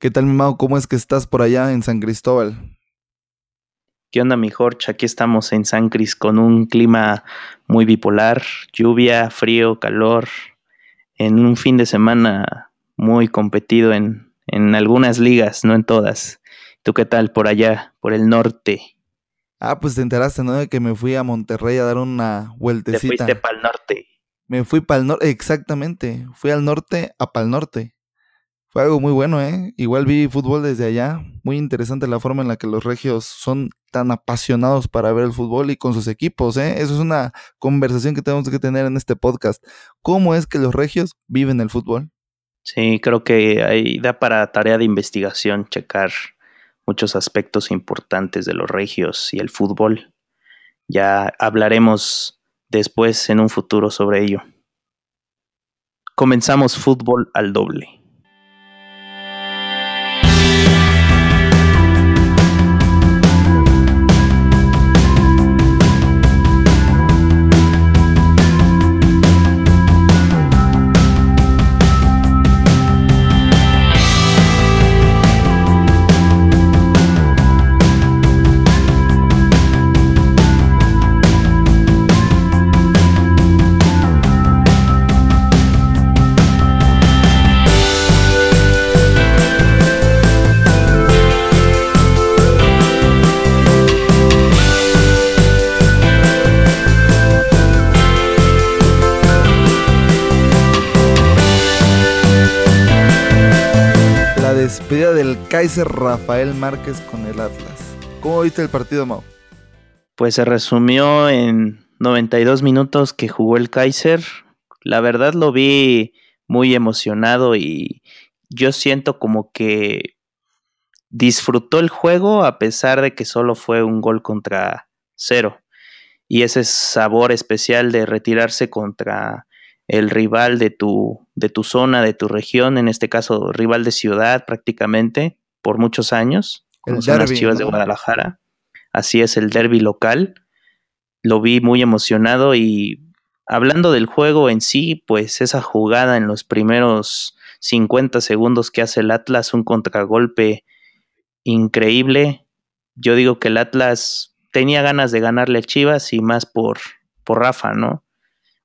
¿Qué tal, mi Mau? ¿Cómo es que estás por allá en San Cristóbal? ¿Qué onda, mi Jorge? Aquí estamos en San Cris con un clima muy bipolar, lluvia, frío, calor, en un fin de semana muy competido en, en algunas ligas, no en todas. ¿Tú qué tal por allá, por el norte? Ah, pues te enteraste, ¿no? De que me fui a Monterrey a dar una vueltecita. Te fuiste para el norte. Me fui para el norte, exactamente. Fui al norte a pal norte. Fue algo muy bueno, ¿eh? Igual vi fútbol desde allá. Muy interesante la forma en la que los regios son tan apasionados para ver el fútbol y con sus equipos, ¿eh? Eso es una conversación que tenemos que tener en este podcast. ¿Cómo es que los regios viven el fútbol? Sí, creo que ahí da para tarea de investigación checar muchos aspectos importantes de los regios y el fútbol. Ya hablaremos después en un futuro sobre ello. Comenzamos fútbol al doble. Kaiser Rafael Márquez con el Atlas. ¿Cómo viste el partido, Mau? Pues se resumió en 92 minutos que jugó el Kaiser. La verdad lo vi muy emocionado y yo siento como que disfrutó el juego a pesar de que solo fue un gol contra cero. Y ese sabor especial de retirarse contra el rival de tu, de tu zona, de tu región, en este caso rival de ciudad prácticamente, por muchos años, como son las Chivas de Guadalajara. Así es el derby local. Lo vi muy emocionado y hablando del juego en sí, pues esa jugada en los primeros 50 segundos que hace el Atlas, un contragolpe increíble. Yo digo que el Atlas tenía ganas de ganarle a Chivas y más por, por Rafa, ¿no?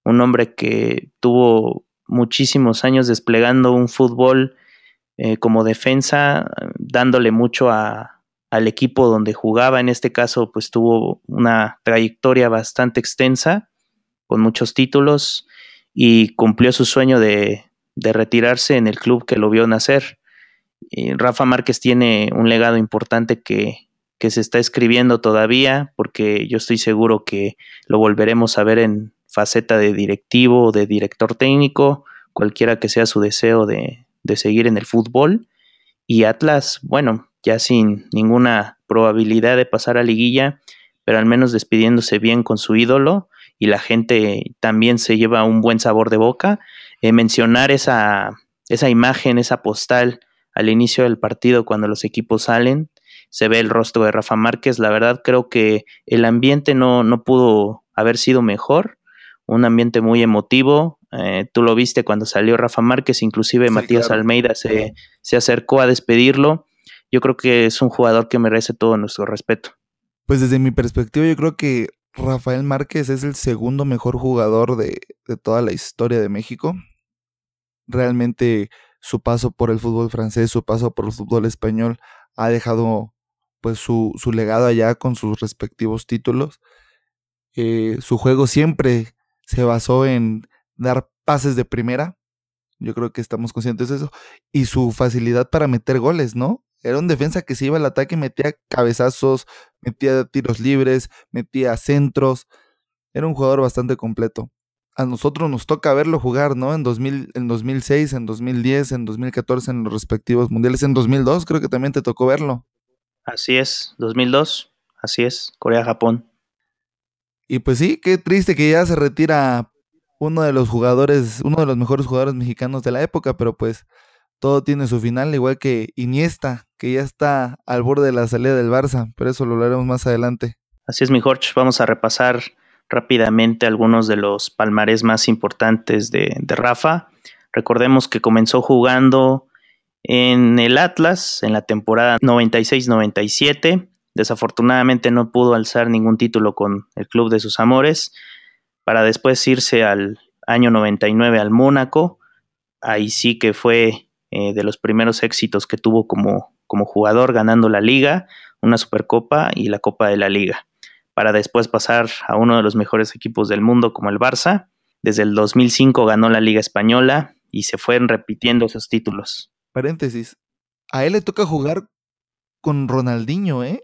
Un hombre que tuvo muchísimos años desplegando un fútbol eh, como defensa, dándole mucho a, al equipo donde jugaba. En este caso, pues tuvo una trayectoria bastante extensa, con muchos títulos, y cumplió su sueño de, de retirarse en el club que lo vio nacer. Rafa Márquez tiene un legado importante que, que se está escribiendo todavía, porque yo estoy seguro que lo volveremos a ver en, faceta de directivo o de director técnico, cualquiera que sea su deseo de, seguir en el fútbol. Y Atlas, bueno, ya sin ninguna probabilidad de pasar a liguilla, pero al menos despidiéndose bien con su ídolo y la gente también se lleva un buen sabor de boca. Eh, mencionar esa, esa imagen, esa postal al inicio del partido cuando los equipos salen, se ve el rostro de Rafa Márquez. La verdad creo que el ambiente no, no pudo haber sido mejor un ambiente muy emotivo. Eh, tú lo viste cuando salió Rafa Márquez, inclusive Matías Almeida se, se acercó a despedirlo. Yo creo que es un jugador que merece todo nuestro respeto. Pues desde mi perspectiva, yo creo que Rafael Márquez es el segundo mejor jugador de, de, toda la historia de México. Realmente su paso por el fútbol francés, su paso por el fútbol español ha dejado pues su, su legado allá con sus respectivos títulos. Eh, su juego siempre se basó en dar pases de primera. Yo creo que estamos conscientes de eso. Y su facilidad para meter goles, ¿no? Era un defensa que se iba al ataque, metía cabezazos, metía tiros libres, metía centros. Era un jugador bastante completo. A nosotros nos toca verlo jugar, ¿no? En, 2000, en 2006, en 2010, en 2014, en los respectivos mundiales. En 2002 creo que también te tocó verlo. Así es, 2002. Así es, Corea-Japón. Y pues sí, qué triste que ya se retira uno de los jugadores, uno de los mejores jugadores mexicanos de la época, pero pues todo tiene su final, igual que Iniesta, que ya está al borde de la salida del Barça, pero eso lo hablaremos más adelante. Así es, mi Jorge, vamos a repasar rápidamente algunos de los palmares más importantes de, de Rafa. Recordemos que comenzó jugando en el Atlas en la temporada 96-97. Desafortunadamente no pudo alzar ningún título con el club de sus amores para después irse al año 99 al Mónaco. Ahí sí que fue eh, de los primeros éxitos que tuvo como, como jugador, ganando la liga, una Supercopa y la Copa de la Liga, para después pasar a uno de los mejores equipos del mundo como el Barça. Desde el 2005 ganó la Liga Española y se fueron repitiendo esos títulos. Paréntesis, a él le toca jugar con Ronaldinho, ¿eh?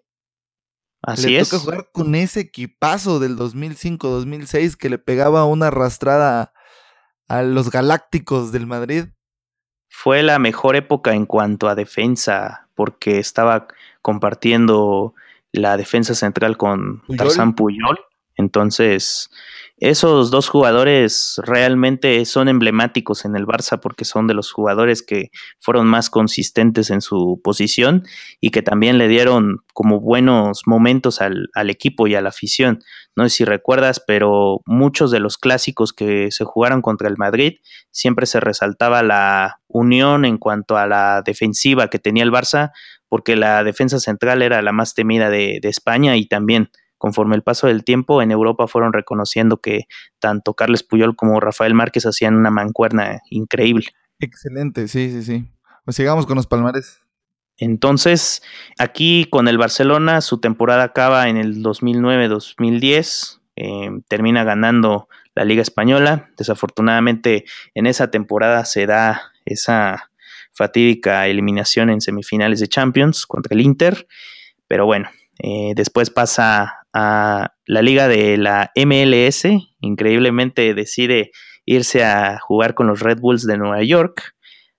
Así le es. toca jugar con ese equipazo del 2005-2006 que le pegaba una arrastrada a los Galácticos del Madrid. Fue la mejor época en cuanto a defensa, porque estaba compartiendo la defensa central con Puyol. Tarzán Puyol. Entonces, esos dos jugadores realmente son emblemáticos en el Barça porque son de los jugadores que fueron más consistentes en su posición y que también le dieron como buenos momentos al, al equipo y a la afición. No sé si recuerdas, pero muchos de los clásicos que se jugaron contra el Madrid siempre se resaltaba la unión en cuanto a la defensiva que tenía el Barça porque la defensa central era la más temida de, de España y también conforme el paso del tiempo en Europa fueron reconociendo que tanto Carles Puyol como Rafael Márquez hacían una mancuerna increíble. Excelente, sí, sí, sí. Pues sigamos con los palmares. Entonces, aquí con el Barcelona, su temporada acaba en el 2009-2010, eh, termina ganando la Liga Española. Desafortunadamente, en esa temporada se da esa fatídica eliminación en semifinales de Champions contra el Inter, pero bueno, eh, después pasa a la liga de la MLS, increíblemente decide irse a jugar con los Red Bulls de Nueva York,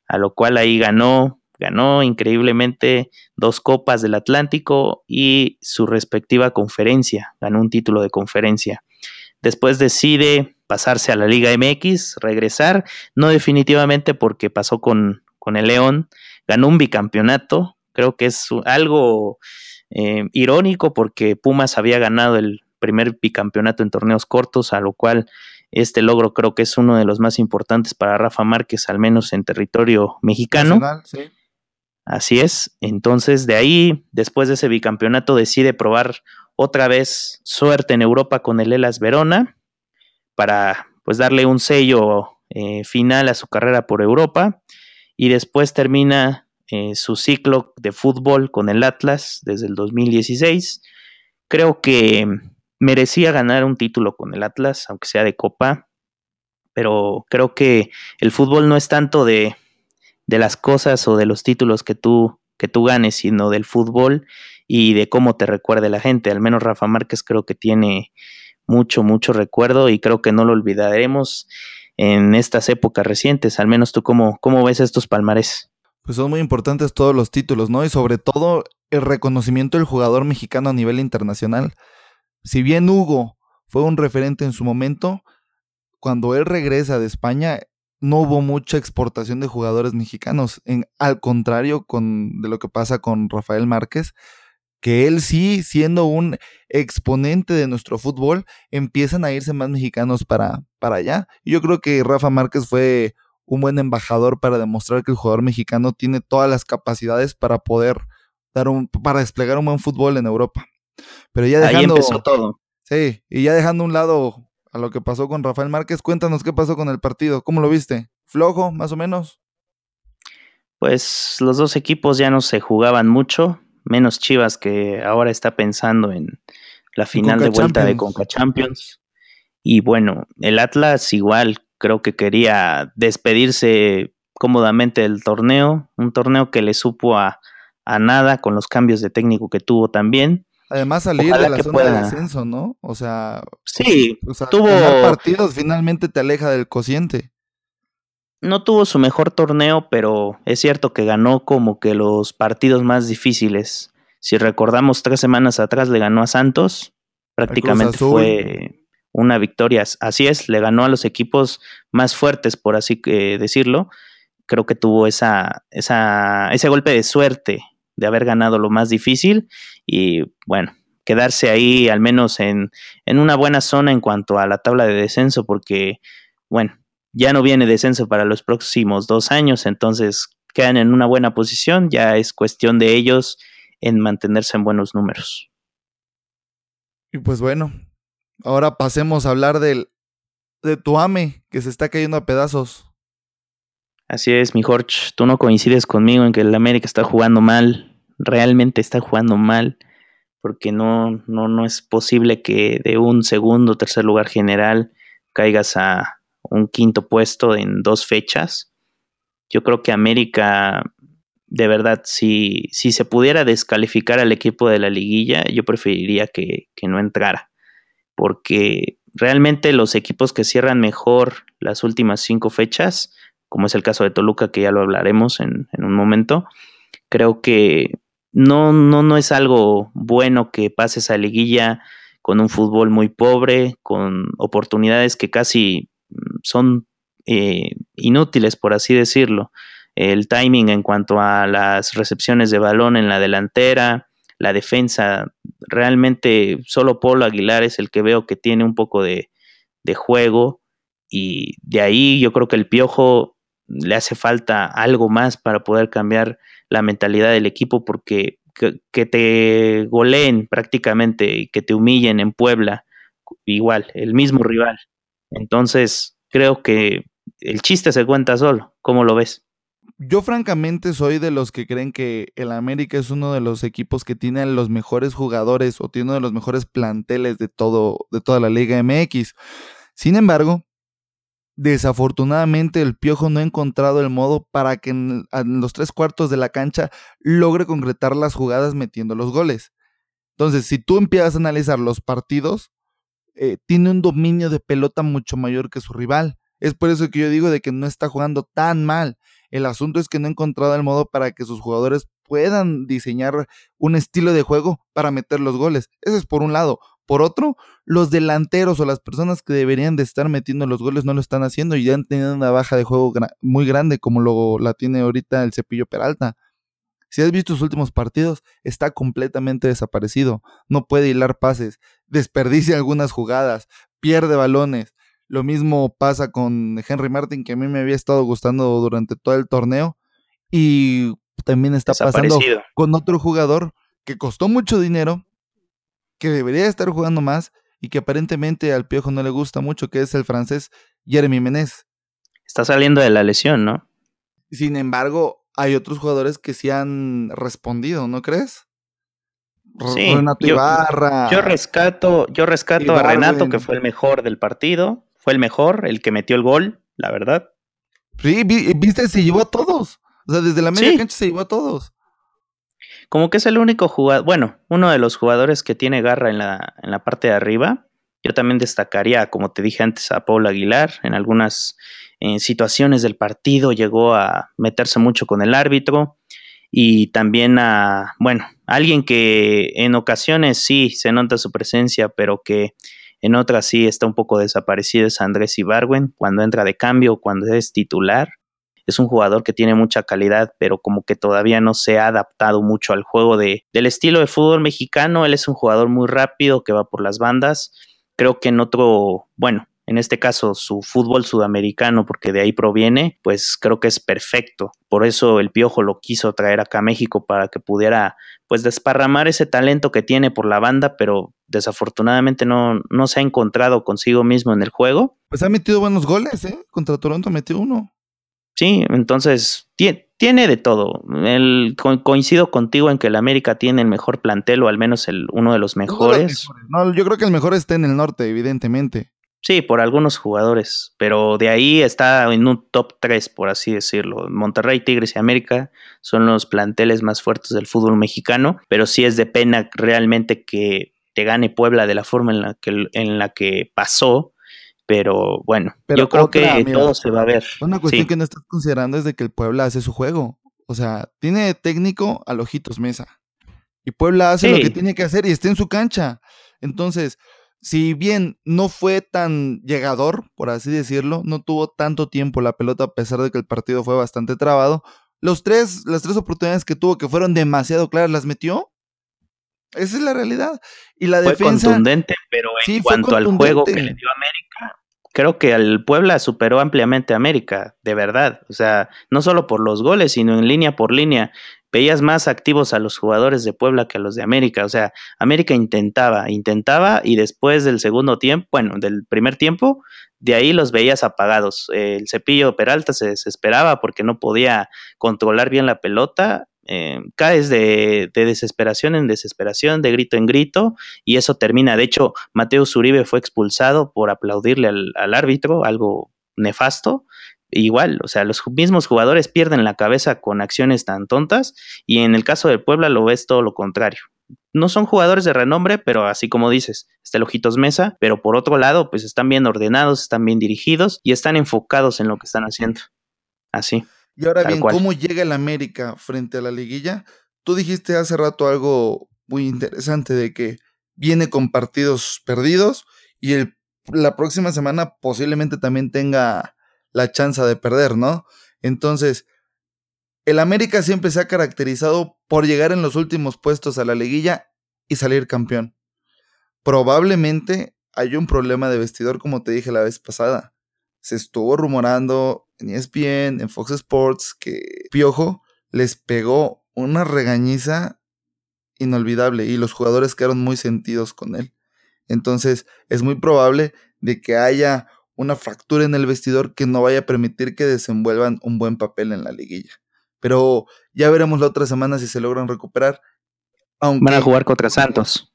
a lo cual ahí ganó, ganó increíblemente dos copas del Atlántico y su respectiva conferencia, ganó un título de conferencia. Después decide pasarse a la Liga MX, regresar, no definitivamente porque pasó con, con el León, ganó un bicampeonato, creo que es algo eh, irónico porque Pumas había ganado el primer bicampeonato en torneos cortos, a lo cual este logro creo que es uno de los más importantes para Rafa Márquez, al menos en territorio mexicano. Nacional, sí. Así es. Entonces, de ahí, después de ese bicampeonato, decide probar otra vez suerte en Europa con el Elas Verona para pues darle un sello eh, final a su carrera por Europa y después termina eh, su ciclo de fútbol con el Atlas desde el 2016. Creo que merecía ganar un título con el Atlas, aunque sea de copa, pero creo que el fútbol no es tanto de, de las cosas o de los títulos que tú, que tú ganes, sino del fútbol y de cómo te recuerde la gente. Al menos Rafa Márquez creo que tiene mucho, mucho recuerdo y creo que no lo olvidaremos en estas épocas recientes. Al menos tú, ¿cómo, cómo ves estos palmares? Pues son muy importantes todos los títulos, ¿no? Y sobre todo el reconocimiento del jugador mexicano a nivel internacional. Si bien Hugo fue un referente en su momento, cuando él regresa de España no hubo mucha exportación de jugadores mexicanos. En, al contrario con, de lo que pasa con Rafael Márquez, que él sí, siendo un exponente de nuestro fútbol, empiezan a irse más mexicanos para, para allá. Y yo creo que Rafa Márquez fue un buen embajador para demostrar que el jugador mexicano tiene todas las capacidades para poder dar un, para desplegar un buen fútbol en Europa. Pero ya dejando, Ahí empezó todo. Sí, y ya dejando a un lado a lo que pasó con Rafael Márquez, cuéntanos qué pasó con el partido, ¿cómo lo viste? ¿Flojo, más o menos? Pues los dos equipos ya no se jugaban mucho, menos Chivas que ahora está pensando en la final de vuelta Champions. de Conca Champions. Y bueno, el Atlas igual creo que quería despedirse cómodamente del torneo, un torneo que le supo a, a nada con los cambios de técnico que tuvo también. Además salir Ojalá de la zona pueda... de descenso, ¿no? O sea, sí, o sea, tuvo partidos finalmente te aleja del cociente. No tuvo su mejor torneo, pero es cierto que ganó como que los partidos más difíciles. Si recordamos tres semanas atrás le ganó a Santos, prácticamente fue una victoria. Así es, le ganó a los equipos más fuertes, por así decirlo. Creo que tuvo esa, esa, ese golpe de suerte de haber ganado lo más difícil y bueno, quedarse ahí al menos en, en una buena zona en cuanto a la tabla de descenso, porque bueno, ya no viene descenso para los próximos dos años, entonces quedan en una buena posición, ya es cuestión de ellos en mantenerse en buenos números. Y pues bueno, ahora pasemos a hablar del, de tu AME, que se está cayendo a pedazos. Así es, mi Jorge, tú no coincides conmigo en que el América está jugando mal, realmente está jugando mal, porque no, no, no es posible que de un segundo o tercer lugar general caigas a un quinto puesto en dos fechas. Yo creo que América, de verdad, si, si se pudiera descalificar al equipo de la liguilla, yo preferiría que, que no entrara, porque realmente los equipos que cierran mejor las últimas cinco fechas, como es el caso de Toluca, que ya lo hablaremos en, un momento, creo que no, no, no es algo bueno que pases a liguilla con un fútbol muy pobre, con oportunidades que casi mm, son eh, inútiles, por así decirlo. El timing en cuanto a las recepciones de balón en la delantera, la defensa, realmente solo Polo Aguilar es el que veo que tiene un poco de, juego y de ahí yo creo que el Piojo le hace falta algo más para poder cambiar la mentalidad del equipo porque que, te goleen prácticamente y que te humillen en Puebla, igual, el mismo rival. Entonces, creo que el chiste se cuenta solo. ¿Cómo lo ves? Yo francamente soy de los que creen que el América es uno de los equipos que tiene los mejores jugadores o tiene uno de los mejores planteles de todo de toda la Liga MX. Sin embargo, desafortunadamente el Piojo no ha encontrado el modo para que en, los tres cuartos de la cancha logre concretar las jugadas metiendo los goles. Entonces, si tú empiezas a analizar los partidos, eh, tiene un dominio de pelota mucho mayor que su rival. Es por eso que yo digo de que no está jugando tan mal. El asunto es que no ha encontrado el modo para que sus jugadores puedan diseñar un estilo de juego para meter los goles. Eso es por un lado. Por otro, los delanteros o las personas que deberían de estar metiendo los goles no lo están haciendo y ya han tenido una baja de juego muy grande como lo, la tiene ahorita el Cepillo Peralta. Si has visto sus últimos partidos, está completamente desaparecido. No puede hilar pases, desperdicia algunas jugadas, pierde balones. Lo mismo pasa con Henry Martin, que a mí me había estado gustando durante todo el torneo. Y también está pasando con otro jugador que costó mucho dinero, que debería estar jugando más y que aparentemente al Piojo no le gusta mucho, que es el francés Jeremy Menez. Está saliendo de la lesión, ¿no? Sin embargo, hay otros jugadores que sí han respondido, ¿no crees? Sí, Renato yo, Ibarra. Yo rescato, yo rescato a Renato, que fue el mejor del partido fue el mejor, el que metió el gol, la verdad. Sí, viste, se llevó a todos. O sea, desde la media cancha se llevó a todos. Como que es el único jugador, bueno, uno de los jugadores que tiene garra en la, en la parte de arriba. Yo también destacaría, como te dije antes, a Paul Aguilar. En algunas situaciones del partido llegó a meterse mucho con el árbitro. Y también a, bueno, alguien que en ocasiones sí se nota su presencia, pero que en otras sí está un poco desaparecido es Andrés Ibarwen cuando entra de cambio, cuando es titular. Es un jugador que tiene mucha calidad, pero como que todavía no se ha adaptado mucho al juego de, del estilo de fútbol mexicano. Él es un jugador muy rápido que va por las bandas. Creo que en otro, bueno, en este caso su fútbol sudamericano, porque de ahí proviene, pues creo que es perfecto. Por eso el Piojo lo quiso traer acá a México para que pudiera pues desparramar ese talento que tiene por la banda, pero desafortunadamente no, no se ha encontrado consigo mismo en el juego. Pues ha metido buenos goles, ¿eh? Contra Toronto metió uno. Sí, entonces tiene de todo. El, coincido contigo en que el América tiene el mejor plantel o al menos el, uno de los mejores. No, yo creo que el mejor está en el norte, evidentemente. Sí, por algunos jugadores, pero de ahí está en un top 3, por así decirlo. Monterrey, Tigres y América son los planteles más fuertes del fútbol mexicano, pero sí es de pena realmente que te gane Puebla de la forma en la que, en la que pasó. Pero bueno, yo creo que todo se va a ver. Una cuestión que no estás considerando es de que el Puebla hace su juego. O sea, tiene técnico al ojitos mesa. Y Puebla hace lo que tiene que hacer y está en su cancha. Entonces, si bien no fue tan llegador, por así decirlo, no tuvo tanto tiempo la pelota a pesar de que el partido fue bastante trabado, los tres, las tres oportunidades que tuvo que fueron demasiado claras, las metió. Esa es la realidad. Y la fue defensa. contundente, pero en cuanto al juego que le dio América, creo que el Puebla superó ampliamente a América, de verdad. O sea, no solo por los goles, sino en línea por línea. Veías más activos a los jugadores de Puebla que a los de América. O sea, América intentaba, intentaba y después del segundo tiempo, bueno, del primer tiempo, de ahí los veías apagados. El cepillo Peralta se desesperaba porque no podía controlar bien la pelota eh, caes de, desesperación en desesperación, de grito en grito, y eso termina. De hecho, Mateo Zuribe fue expulsado por aplaudirle al, árbitro, algo nefasto. Igual, o sea, los mismos jugadores pierden la cabeza con acciones tan tontas, y en el caso del Puebla lo ves todo lo contrario. No son jugadores de renombre, pero así como dices, está el Ojitos Mesa, pero por otro lado, pues están bien ordenados, están bien dirigidos y están enfocados en lo que están haciendo. Así. Y ahora bien, ¿cómo llega el América frente a la liguilla? Tú dijiste hace rato algo muy interesante de que viene con partidos perdidos y el, la próxima semana posiblemente también tenga la chance de perder, ¿no? Entonces, el América siempre se ha caracterizado por llegar en los últimos puestos a la liguilla y salir campeón. Probablemente hay un problema de vestidor, como te dije la vez pasada. Se estuvo rumorando en ESPN, en Fox Sports, que Piojo les pegó una regañiza inolvidable y los jugadores quedaron muy sentidos con él. Entonces es muy probable de que haya una fractura en el vestidor que no vaya a permitir que desenvuelvan un buen papel en la liguilla. Pero ya veremos la otra semana si se logran recuperar. Van a jugar contra Santos.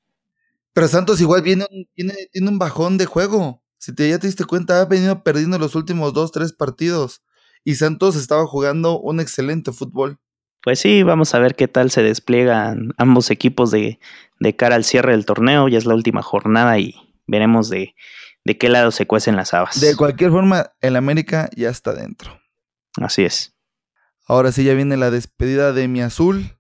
Pero Santos igual viene, viene, tiene un bajón de juego. Si te, ya te diste cuenta, ha venido perdiendo los últimos dos, tres partidos. Y Santos estaba jugando un excelente fútbol. Pues sí, vamos a ver qué tal se despliegan ambos equipos de, de cara al cierre del torneo. Ya es la última jornada y veremos de, de qué lado se cuecen las habas. De cualquier forma, el América ya está dentro. Así es. Ahora sí ya viene la despedida de mi azul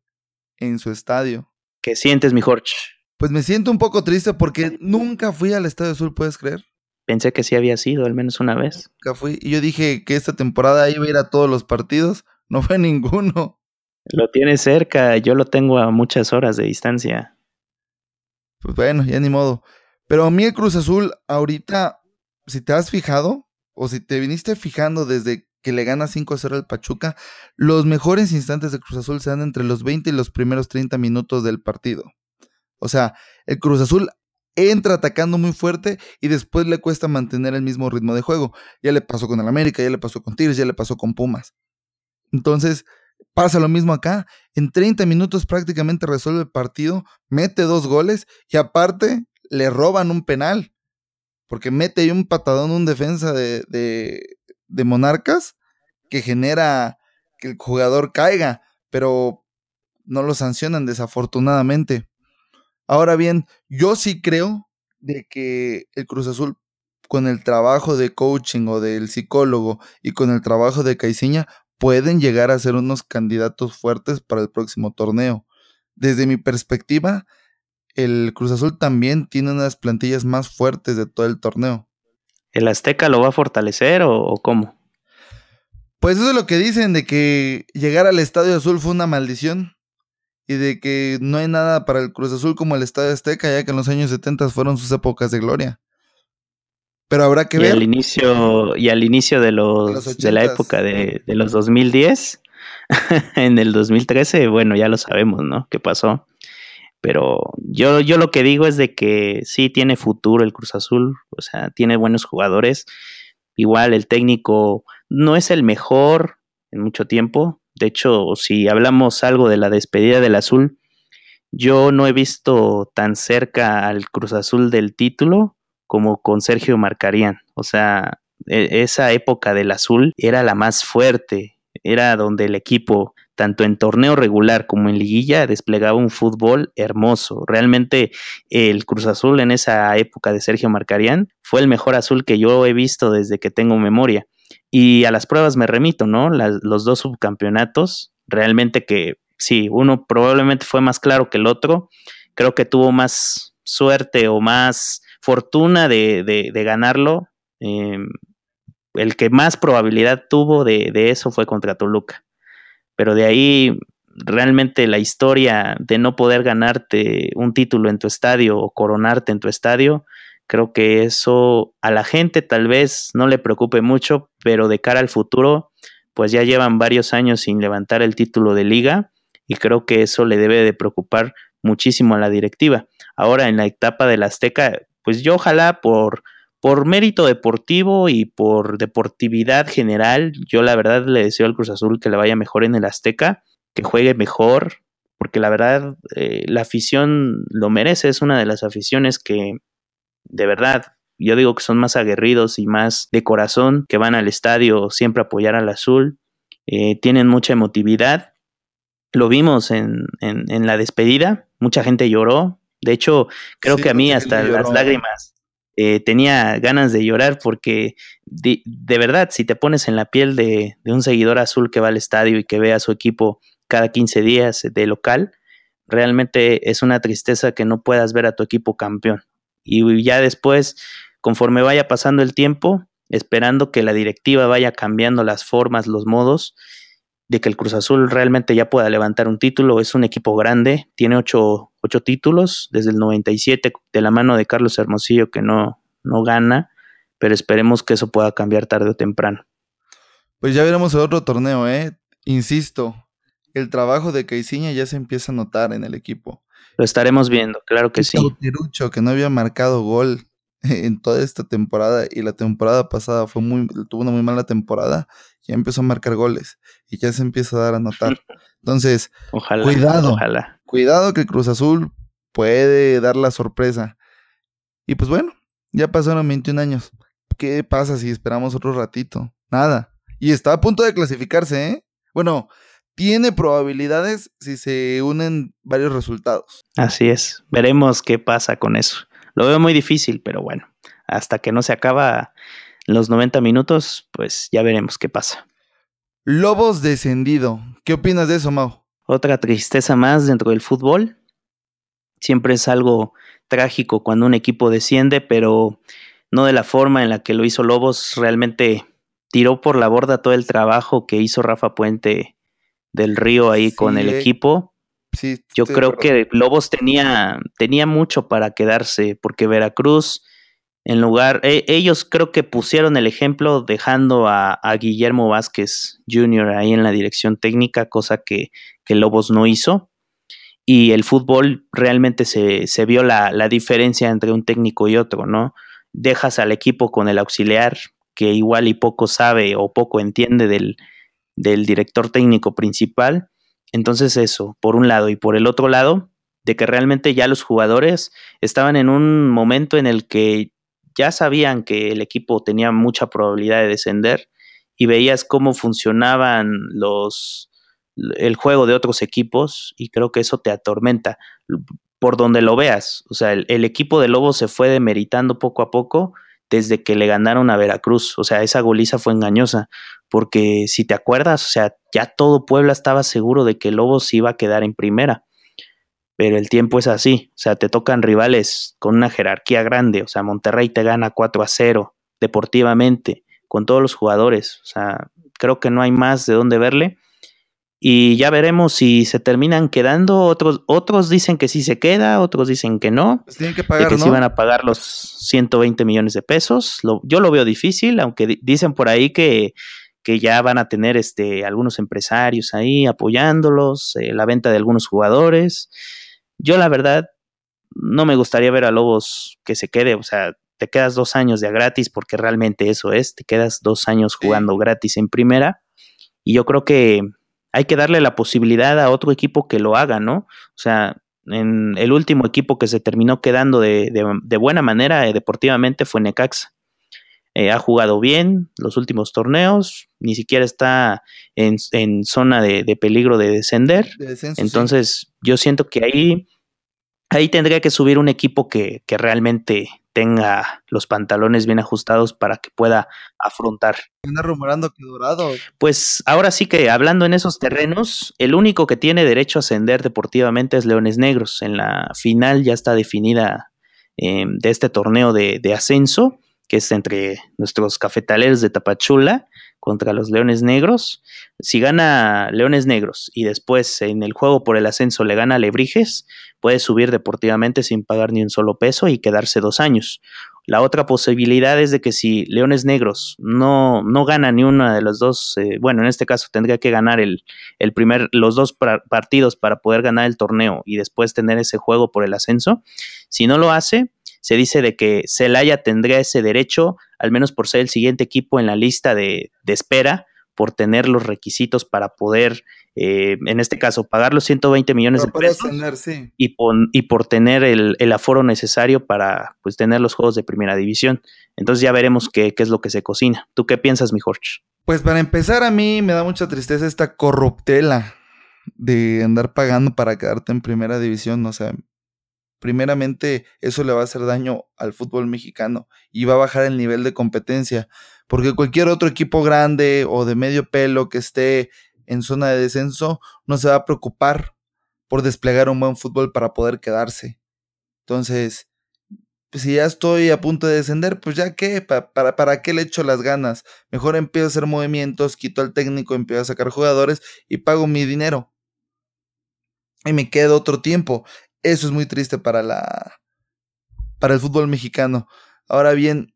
en su estadio. ¿Qué sientes, mi Jorge? Pues me siento un poco triste porque nunca fui al Estadio Azul, ¿puedes creer? Pensé que sí había sido, al menos una vez. Nunca fui. Y yo dije que esta temporada iba a ir a todos los partidos. No fue ninguno. Lo tiene cerca, yo lo tengo a muchas horas de distancia. Pues bueno, ya ni modo. Pero a mí el Cruz Azul, ahorita, si te has fijado, o si te viniste fijando desde que le gana 5-0 al Pachuca, los mejores instantes de Cruz Azul se dan entre los 20 y los primeros 30 minutos del partido. O sea, el Cruz Azul entra atacando muy fuerte y después le cuesta mantener el mismo ritmo de juego. Ya le pasó con el América, ya le pasó con Tigres, ya le pasó con Pumas. Entonces, pasa lo mismo acá. En 30 minutos prácticamente resuelve el partido, mete dos goles y aparte le roban un penal. Porque mete ahí un patadón, un defensa de, de, de Monarcas que genera que el jugador caiga, pero no lo sancionan desafortunadamente. Ahora bien, yo sí creo de que el Cruz Azul, con el trabajo de coaching o del psicólogo y con el trabajo de Caiciña, pueden llegar a ser unos candidatos fuertes para el próximo torneo. Desde mi perspectiva, el Cruz Azul también tiene unas plantillas más fuertes de todo el torneo. ¿El Azteca lo va a fortalecer o, o, cómo? Pues eso es lo que dicen, de que llegar al Estadio Azul fue una maldición y de que no hay nada para el Cruz Azul como el Estadio Azteca, ya que en los años 70 fueron sus épocas de gloria. Pero habrá que y ver. Al inicio, y al inicio de, los, de, la época de, de los 2010, en el 2013, bueno, ya lo sabemos, ¿no? ¿Qué pasó? Pero yo, yo lo que digo es de que sí tiene futuro el Cruz Azul, o sea, tiene buenos jugadores. Igual el técnico no es el mejor en mucho tiempo, de hecho, si hablamos algo de la despedida del azul, yo no he visto tan cerca al Cruz Azul del título como con Sergio Marcarían. O sea, e, esa época del azul era la más fuerte, era donde el equipo, tanto en torneo regular como en liguilla, desplegaba un fútbol hermoso. Realmente el Cruz Azul en esa época de Sergio Marcarían fue el mejor azul que yo he visto desde que tengo memoria. Y a las pruebas me remito, ¿no? los dos subcampeonatos, realmente que sí, uno probablemente fue más claro que el otro, creo que tuvo más suerte o más fortuna de, de, ganarlo. Em, el que más probabilidad tuvo de, de eso fue contra Toluca. Pero de ahí realmente la historia de no poder ganarte un título en tu estadio o coronarte en tu estadio, Creo que eso a la gente tal vez no le preocupe mucho, pero de cara al futuro, pues ya llevan varios años sin levantar el título de liga y creo que eso le debe de preocupar muchísimo a la directiva. Ahora en la etapa del Azteca, pues yo ojalá por, por mérito deportivo y por deportividad general, yo la verdad le deseo al Cruz Azul que le vaya mejor en el Azteca, que juegue mejor, porque la verdad eh, la afición lo merece, es una de las aficiones que de verdad yo digo que son más aguerridos y más de corazón, que van al estadio siempre a apoyar al azul, eh, tienen mucha emotividad. Lo vimos en, en, la despedida, mucha gente lloró. De hecho, creo que a mí hasta las lágrimas eh, tenía ganas de llorar porque de, verdad, si te pones en la piel de, de, un seguidor azul que va al estadio y que ve a su equipo cada 15 días de local, realmente es una tristeza que no puedas ver a tu equipo campeón. Y ya después, conforme vaya pasando el tiempo, esperando que la directiva vaya cambiando las formas, los modos, de que el Cruz Azul realmente ya pueda levantar un título. Es un equipo grande, tiene ocho, ocho títulos desde el 97 de la mano de Carlos Hermosillo que no, no gana, pero esperemos que eso pueda cambiar tarde o temprano. Pues ya veremos el otro torneo, ¿eh? Insisto, el trabajo de Caiciña ya se empieza a notar en el equipo. Lo estaremos viendo, claro que sí. Tirucho, que no había marcado gol en toda esta temporada y la temporada pasada fue muy, tuvo una muy mala temporada, ya empezó a marcar goles y ya se empieza a dar a notar. Entonces, ojalá, cuidado, ojalá. cuidado que Cruz Azul puede dar la sorpresa. Y pues bueno, ya pasaron 21 años. ¿Qué pasa si esperamos otro ratito? Nada. Y está a punto de clasificarse, ¿eh? Bueno, tiene probabilidades si se unen varios resultados. Así es, veremos qué pasa con eso. Lo veo muy difícil, pero bueno, hasta que no se acaba los 90 minutos, pues ya veremos qué pasa. Lobos descendido. ¿Qué opinas de eso, Mau? Otra tristeza más dentro del fútbol. Siempre es algo trágico cuando un equipo desciende, pero no de la forma en la que lo hizo Lobos. Realmente tiró por la borda todo el trabajo que hizo Rafa Puente del Río ahí con el equipo. Sí, Yo creo que Lobos tenía, tenía mucho para quedarse, porque Veracruz, en lugar, e, ellos creo que pusieron el ejemplo dejando a, Guillermo Vázquez Jr. ahí en la dirección técnica, cosa que, que Lobos no hizo. Y el fútbol realmente se, se vio la, la diferencia entre un técnico y otro, ¿no? Dejas al equipo con el auxiliar, que igual y poco sabe o poco entiende del, del director técnico principal. Entonces eso, por un lado, y por el otro lado, de que realmente ya los jugadores estaban en un momento en el que ya sabían que el equipo tenía mucha probabilidad de descender y veías cómo funcionaban los el juego de otros equipos y creo que eso te atormenta por donde lo veas. O sea, el, equipo de Lobos se fue demeritando poco a poco desde que le ganaron a Veracruz. O sea, esa goliza fue engañosa, porque si te acuerdas, o sea, ya todo Puebla estaba seguro de que Lobos iba a quedar en primera. Pero el tiempo es así, o sea, te tocan rivales con una jerarquía grande, o sea, Monterrey te gana 4 a 0 deportivamente, con todos los jugadores, o sea, creo que no hay más de dónde verle y ya veremos si se terminan quedando. Otros, otros dicen que sí se queda, otros dicen que no. Pues tienen que pagar, que sí van a pagar los 120 millones de pesos. yo lo veo difícil, aunque dicen por ahí que, que ya van a tener este, algunos empresarios ahí apoyándolos, eh, la venta de algunos jugadores. Yo la verdad no me gustaría ver a Lobos que se quede, o sea, te quedas dos años de gratis porque realmente eso es, te quedas dos años jugando gratis en primera. Y yo creo que hay que darle la posibilidad a otro equipo que lo haga, ¿no? O sea, en el último equipo que se terminó quedando de, buena manera eh, deportivamente fue Necaxa. Eh, ha jugado bien los últimos torneos, ni siquiera está en, zona de, peligro de descender. Entonces, yo siento que ahí, ahí tendría que subir un equipo que, que realmente tenga los pantalones bien ajustados para que pueda afrontar. Anda rumorando que Dorado. Pues ahora sí que hablando en esos terrenos, el único que tiene derecho a ascender deportivamente es Leones Negros. En la final ya está definida em, de este torneo de, de ascenso, que es entre nuestros cafetaleros de Tapachula contra los Leones Negros. Si gana Leones Negros y después en el juego por el ascenso le gana Lebrijes, puede subir deportivamente sin pagar ni un solo peso y quedarse dos años. La otra posibilidad es de que si Leones Negros no, no gana ni una de los dos, eh, bueno, en este caso tendría que ganar el, el primer, los dos partidos para poder ganar el torneo y después tener ese juego por el ascenso. Si no lo hace, se dice de que Celaya tendría ese derecho, al menos por ser el siguiente equipo en la lista de, de espera, por tener los requisitos para poder, eh, en este caso, pagar los 120 millones de pesos y, y, por tener el, aforo necesario para pues, tener los juegos de primera división. Entonces ya veremos qué, qué es lo que se cocina. ¿Tú qué piensas, mi Jorge? Pues para empezar, a mí me da mucha tristeza esta corruptela de andar pagando para quedarte en primera división. O sea, primeramente eso le va a hacer daño al fútbol mexicano y va a bajar el nivel de competencia, porque cualquier otro equipo grande o de medio pelo que esté en zona de descenso no se va a preocupar por desplegar un buen fútbol para poder quedarse. Entonces, pues si ya estoy a punto de descender, pues ya qué, ¿Para, para, para qué le echo las ganas? Mejor empiezo a hacer movimientos, quito al técnico, empiezo a sacar jugadores y pago mi dinero. Y me quedo otro tiempo. Eso es muy triste para la. para el fútbol mexicano. Ahora bien,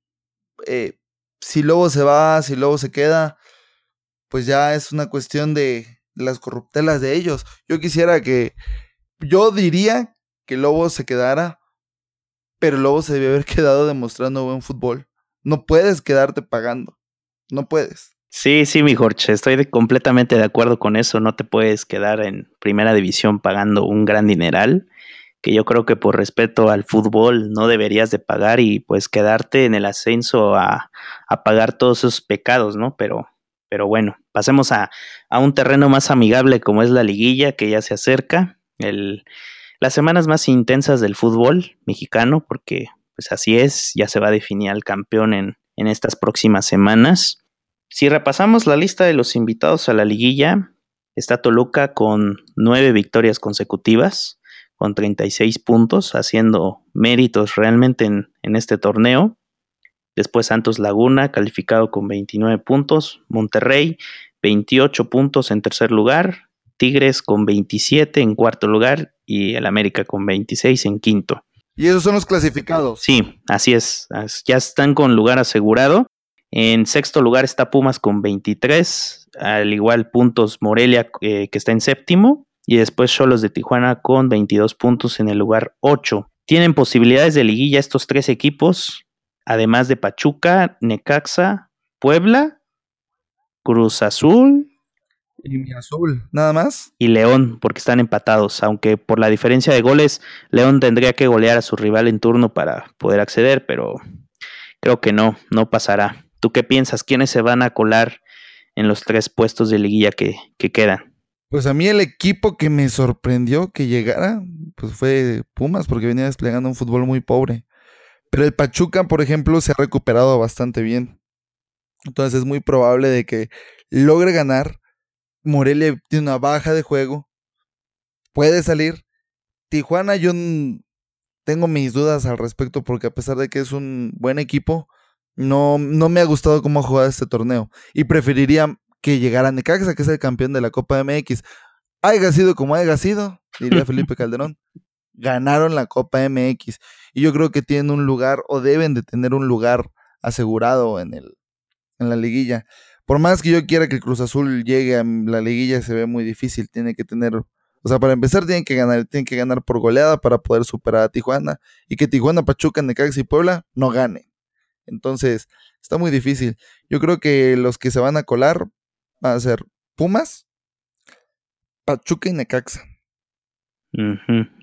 eh, si Lobo se va, si Lobo se queda, pues ya es una cuestión de, las corruptelas de ellos. Yo quisiera que. Yo diría que Lobo se quedara, pero Lobo se debe haber quedado demostrando buen fútbol. No puedes quedarte pagando. No puedes. Sí, sí, mi Jorge, estoy completamente de acuerdo con eso. No te puedes quedar en primera división pagando un gran dineral que yo creo que por respeto al fútbol no deberías de pagar y pues quedarte en el ascenso a, pagar todos esos pecados, ¿no? Pero, pero bueno, pasemos a, a, un terreno más amigable como es la liguilla que ya se acerca, el, las semanas más intensas del fútbol mexicano, porque pues así es, ya se va a definir al campeón en, en estas próximas semanas. Si repasamos la lista de los invitados a la liguilla, está Toluca con nueve victorias consecutivas, con 36 puntos, haciendo méritos realmente en, en este torneo. Después Santos Laguna, calificado con 29 puntos. Monterrey, 28 puntos en tercer lugar. Tigres con 27 en cuarto lugar. Y el América con 26 en quinto. ¿Y esos son los clasificados? Sí, así es. Ya están con lugar asegurado. En sexto lugar está Pumas con 23. Al igual puntos Morelia, eh, que está en séptimo y después Cholos de Tijuana con 22 puntos en el lugar 8. Tienen posibilidades de liguilla estos tres equipos, además de Pachuca, Necaxa, Puebla, Cruz Azul. Y Azul, nada más. Y León, porque están empatados, aunque por la diferencia de goles, León tendría que golear a su rival en turno para poder acceder, pero creo que no, no pasará. ¿Tú qué piensas? ¿Quiénes se van a colar en los tres puestos de liguilla que, que quedan? Pues a mí el equipo que me sorprendió que llegara, pues fue Pumas, porque venía desplegando un fútbol muy pobre. Pero el Pachuca, por ejemplo, se ha recuperado bastante bien. Entonces es muy probable de que logre ganar. Morelia tiene una baja de juego. Puede salir. Tijuana yo tengo mis dudas al respecto porque a pesar de que es un buen equipo, no, no me ha gustado cómo ha jugado este torneo. Y preferiría que llegara Necaxa, que es el campeón de la Copa MX. Haya sido como haya sido, diría Felipe Calderón. Ganaron la Copa MX. Y yo creo que tienen un lugar, o deben de tener un lugar asegurado en, el, en la liguilla. Por más que yo quiera que el Cruz Azul llegue a la liguilla, se ve muy difícil. Tiene que tener. O sea, para empezar, tienen que ganar, tienen que ganar por goleada para poder superar a Tijuana. Y que Tijuana, Pachuca, Necaxa y Puebla no ganen. Entonces, está muy difícil. Yo creo que los que se van a colar va a ser Pumas, Pachuca y Necaxa.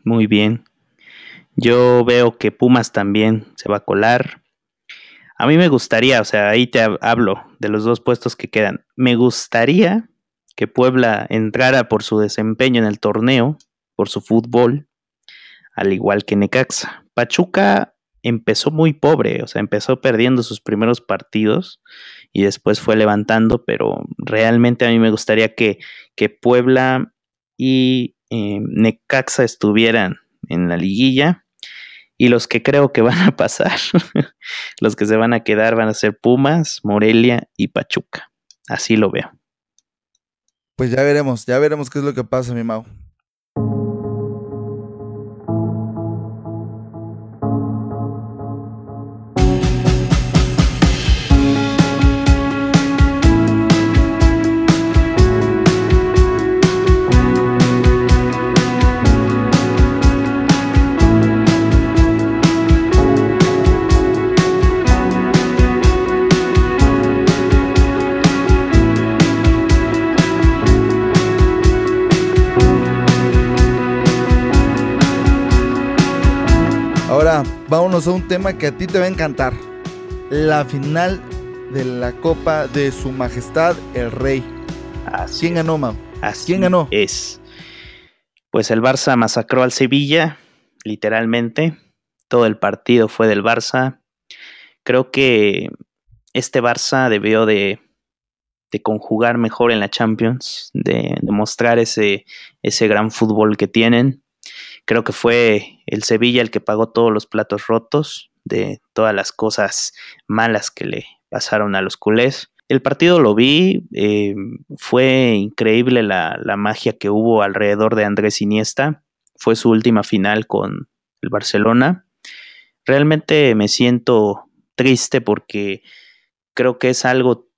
muy bien. Yo veo que Pumas también se va a colar. A mí me gustaría, o sea, ahí te hablo de los dos puestos que quedan. Me gustaría que Puebla entrara por su desempeño en el torneo, por su fútbol, al igual que Necaxa. Pachuca empezó muy pobre, o sea, empezó perdiendo sus primeros partidos y después fue levantando, pero realmente a mí me gustaría que, que Puebla y eh, Necaxa estuvieran en la liguilla. Y los que creo que van a pasar, los que se van a quedar van a ser Pumas, Morelia y Pachuca. Así lo veo. Pues ya veremos, ya veremos qué es lo que pasa, mi Mau. Vámonos a un tema que a ti te va a encantar. La final de la Copa de Su Majestad el Rey. ¿Quién ganó, Mau? ¿Quién ganó? Es. Pues el Barça masacró al Sevilla, literalmente. Todo el partido fue del Barça. Creo que este Barça debió de, conjugar mejor en la Champions, de, demostrar ese, ese gran fútbol que tienen. Creo que fue el Sevilla el que pagó todos los platos rotos de todas las cosas malas que le pasaron a los culés. El partido lo vi, eh, fue increíble la, la, magia que hubo alrededor de Andrés Iniesta. Fue su última final con el Barcelona. Realmente me siento triste porque creo que es algo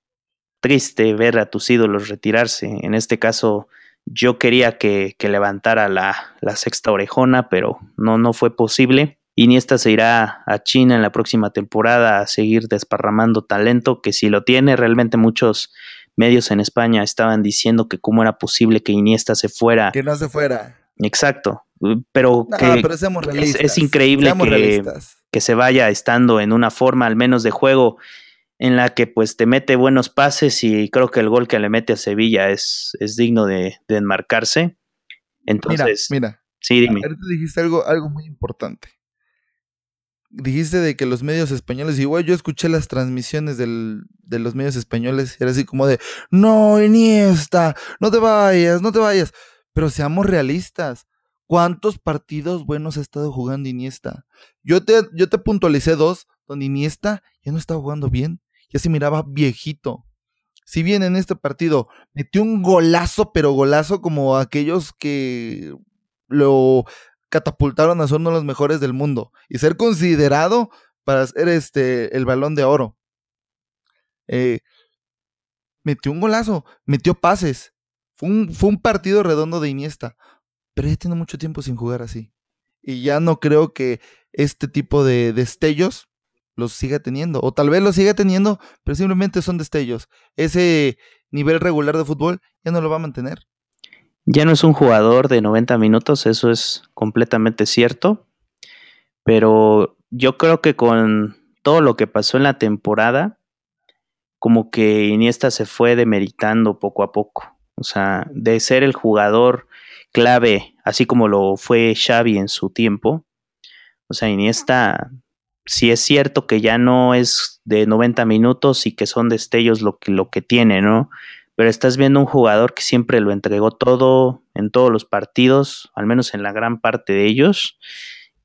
triste ver a tus ídolos retirarse. En este caso, yo quería que, que levantara la, la, sexta orejona, pero no, no fue posible. Iniesta se irá a China en la próxima temporada a seguir desparramando talento, que si lo tiene, realmente muchos medios en España estaban diciendo que cómo era posible que Iniesta se fuera. Que no se fuera. Exacto, pero, que es, increíble que, que, se vaya estando en una forma al menos de juego en la que pues te mete buenos pases y creo que el gol que le mete a Sevilla es, es digno de, enmarcarse. Entonces, mira, mira. Sí, dime. dijiste algo, algo muy importante dijiste de que los medios españoles, igual yo escuché las transmisiones del, de los medios españoles y era así como de, no, Iniesta, no te vayas, no te vayas. Pero seamos realistas. ¿Cuántos partidos buenos ha estado jugando Iniesta? Yo te, yo te puntualicé dos donde Iniesta ya no estaba jugando bien, ya se miraba viejito. Si bien en este partido metió un golazo, pero golazo como aquellos que lo catapultaron a ser uno de los mejores del mundo y ser considerado para ser este, el balón de oro. Eh, metió un golazo, metió pases. Fue un, fue un partido redondo de Iniesta, pero ya tiene mucho tiempo sin jugar así. Y ya no creo que este tipo de destellos los siga teniendo. O tal vez los siga teniendo, pero simplemente son destellos. Ese nivel regular de fútbol ya no lo va a mantener. Ya no es un jugador de 90 minutos, eso es completamente cierto. Pero yo creo que con todo lo que pasó en la temporada, como que Iniesta se fue demeritando poco a poco. O sea, de ser el jugador clave, así como lo fue Xavi en su tiempo. O sea, Iniesta, sí es cierto que ya no es de 90 minutos y que son destellos lo que, lo que tiene, ¿no? pero estás viendo un jugador que siempre lo entregó todo en todos los partidos, al menos en la gran parte de ellos.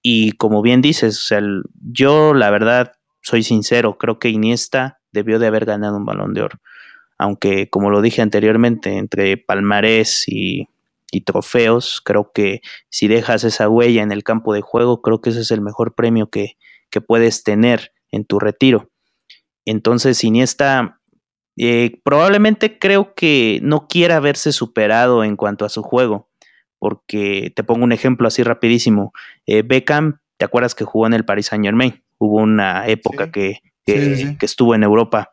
Y como bien dices, o sea, yo la verdad soy sincero, creo que Iniesta debió de haber ganado un balón de oro. Aunque, como lo dije anteriormente, entre palmarés y trofeos, creo que si dejas esa huella en el campo de juego, creo que ese es el mejor premio que, que puedes tener en tu retiro. Entonces, Iniesta eh, probablemente creo que no quiera verse superado en cuanto a su juego, porque te pongo un ejemplo así rapidísimo. Eh, Beckham, ¿te acuerdas que jugó en el Paris Saint Germain? Hubo una época que, que, estuvo en Europa.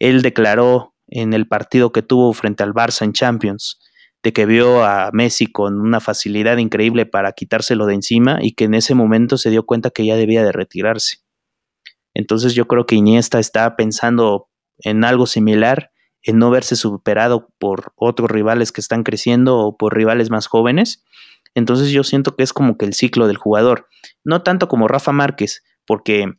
Él declaró en el partido que tuvo frente al Barça en Champions, de que vio a Messi con una facilidad increíble para quitárselo de encima y que en ese momento se dio cuenta que ya debía de retirarse. Entonces yo creo que Iniesta está pensando en algo similar, en no verse superado por otros rivales que están creciendo o por rivales más jóvenes. Entonces yo siento que es como que el ciclo del jugador, no tanto como Rafa Márquez, porque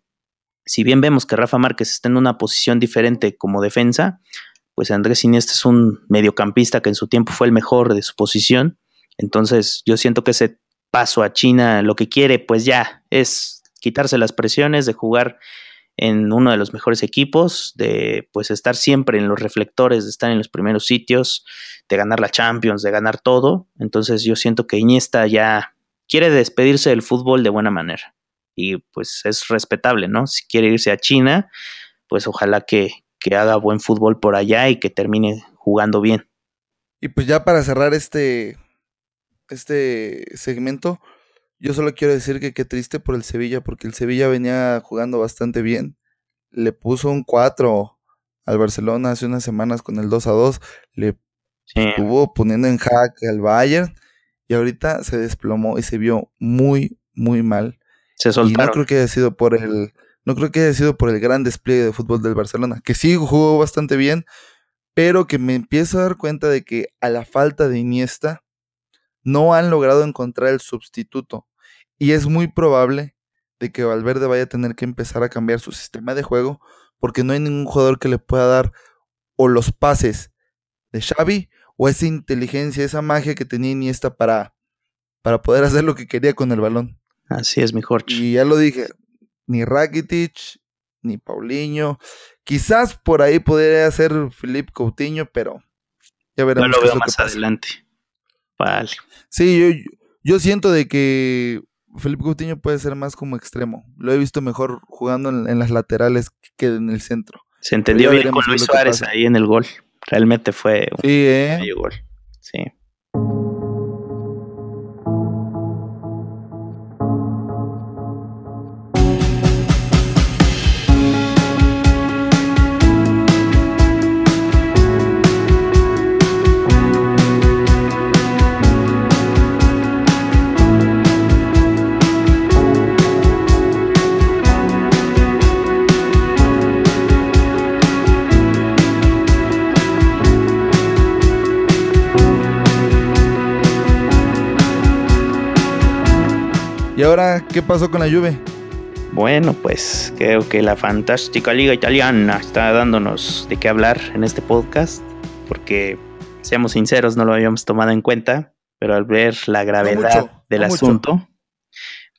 si bien vemos que Rafa Márquez está en una posición diferente como defensa, pues Andrés Iniesta es un mediocampista que en su tiempo fue el mejor de su posición. Entonces yo siento que ese paso a China lo que quiere pues ya es quitarse las presiones de jugar en uno de los mejores equipos, de pues estar siempre en los reflectores, de estar en los primeros sitios, de ganar la Champions, de ganar todo. Entonces yo siento que Iniesta ya quiere despedirse del fútbol de buena manera. Y pues es respetable, ¿no? Si quiere irse a China, pues ojalá que, que haga buen fútbol por allá y que termine jugando bien. Y pues ya para cerrar este, este segmento, yo solo quiero decir que qué triste por el Sevilla, porque el Sevilla venía jugando bastante bien. Le puso un 4 al Barcelona hace unas semanas con el 2 a 2. Le estuvo poniendo en jaque al Bayern y ahorita se desplomó y se vio muy, muy mal. Se Y soltaron. no creo que haya sido por el. No creo que haya sido por el gran despliegue de fútbol del Barcelona, que sí jugó bastante bien, pero que me empiezo a dar cuenta de que a la falta de Iniesta no han logrado encontrar el sustituto. Y es muy probable de que Valverde vaya a tener que empezar a cambiar su sistema de juego, porque no hay ningún jugador que le pueda dar o los pases de Xavi o esa inteligencia, esa magia que tenía Iniesta para, para poder hacer lo que quería con el balón. Así es, mi Jorge. Y ya lo dije, ni Rakitic, ni Paulinho. Quizás por ahí podría ser Felipe Coutinho, pero ya veremos. lo veo lo que más adelante. Vale. Sí, yo, yo siento de que Felipe Coutinho puede ser más como extremo. Lo he visto mejor jugando en, en las laterales que en el centro. Se entendió bien con Luis Suárez ahí en el gol. Realmente fue un Sí, ¿eh? gol. Ahora qué pasó con la Juve? Bueno, pues creo que la fantástica liga italiana está dándonos de qué hablar en este podcast, porque seamos sinceros, no lo habíamos tomado en cuenta, pero al ver la gravedad mucho, del no mucho. asunto,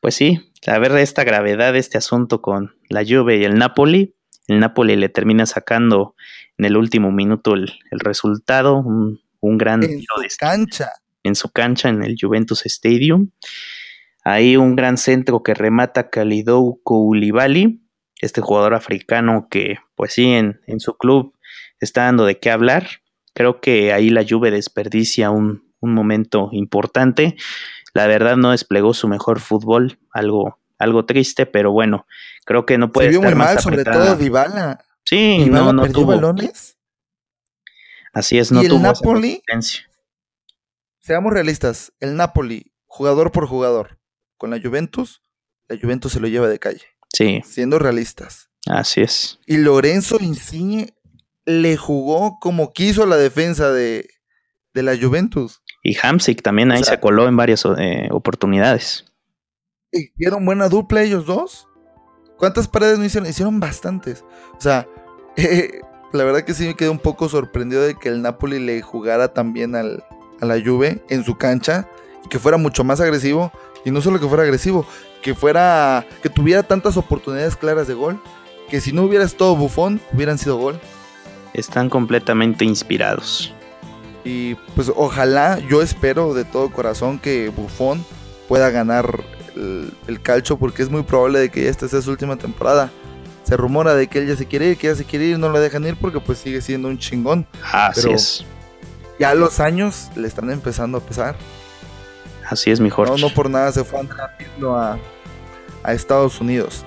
pues sí, al ver esta gravedad de este asunto con la Juve y el Napoli, el Napoli le termina sacando en el último minuto el, el resultado, un, un gran En tiro su de cancha. en su cancha en el Juventus Stadium. Ahí un gran centro que remata Kalidou Koulibaly, este jugador africano que, pues sí, en, en su club está dando de qué hablar. Creo que ahí la Juve desperdicia un, un momento importante. La verdad no desplegó su mejor fútbol, algo, algo triste, pero bueno, creo que no puede Se vio estar muy más mal, sobre todo Dybala. Sí, Dybala no, no perdió tuvo. balones. Así es, no y el tuvo esa Napoli, consistencia. seamos realistas, el Napoli, jugador por jugador, con la Juventus, la Juventus se lo lleva de calle, Sí, siendo realistas. así es. Y Lorenzo Insigne le jugó como quiso la defensa de, de la Juventus. Y Hamsik también O ahí sea- se coló en varias eh, oportunidades. Hicieron buena dupla ellos dos. ¿Cuántas paredes no hicieron? Hicieron bastantes. O sea, eh, la verdad que sí me quedé un poco sorprendido de que el Napoli le jugara también al, a la Juve en su cancha que fuera mucho más agresivo. Y no solo que fuera agresivo, que fuera. que tuviera tantas oportunidades claras de gol. Que si no hubiera estado bufón, hubieran sido gol. Están completamente inspirados. Y pues ojalá, yo espero de todo corazón que Buffon pueda ganar el, el calcho porque es muy probable de que ya esta sea su última temporada. Se rumora de que él ya se quiere ir, que ya se quiere ir, no lo dejan ir porque pues sigue siendo un chingón. Así Pero- es. Ya los años le están empezando a pesar. Así es, mi No, Jorge. no por nada se fue a, a Estados Unidos.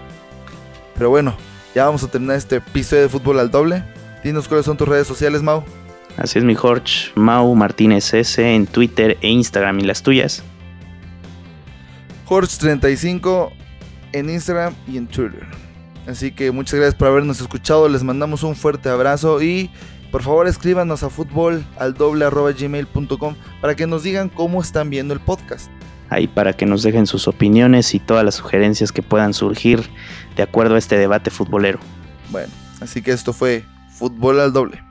Pero bueno, ya vamos a terminar este episodio de fútbol al doble. Dinos cuáles son tus redes sociales, Mau. Así es, mi Jorge. Mau Martínez S en Twitter e Instagram y las tuyas. Jorge35 en Instagram y en Twitter. Así que muchas gracias por habernos escuchado. Les mandamos un fuerte abrazo y por favor escríbanos a fútbol al doble arroba gmail.com para que nos digan cómo están viendo el podcast. Ahí para que nos dejen sus opiniones y todas las sugerencias que puedan surgir de acuerdo a este debate futbolero. Bueno, así que esto fue fútbol al doble.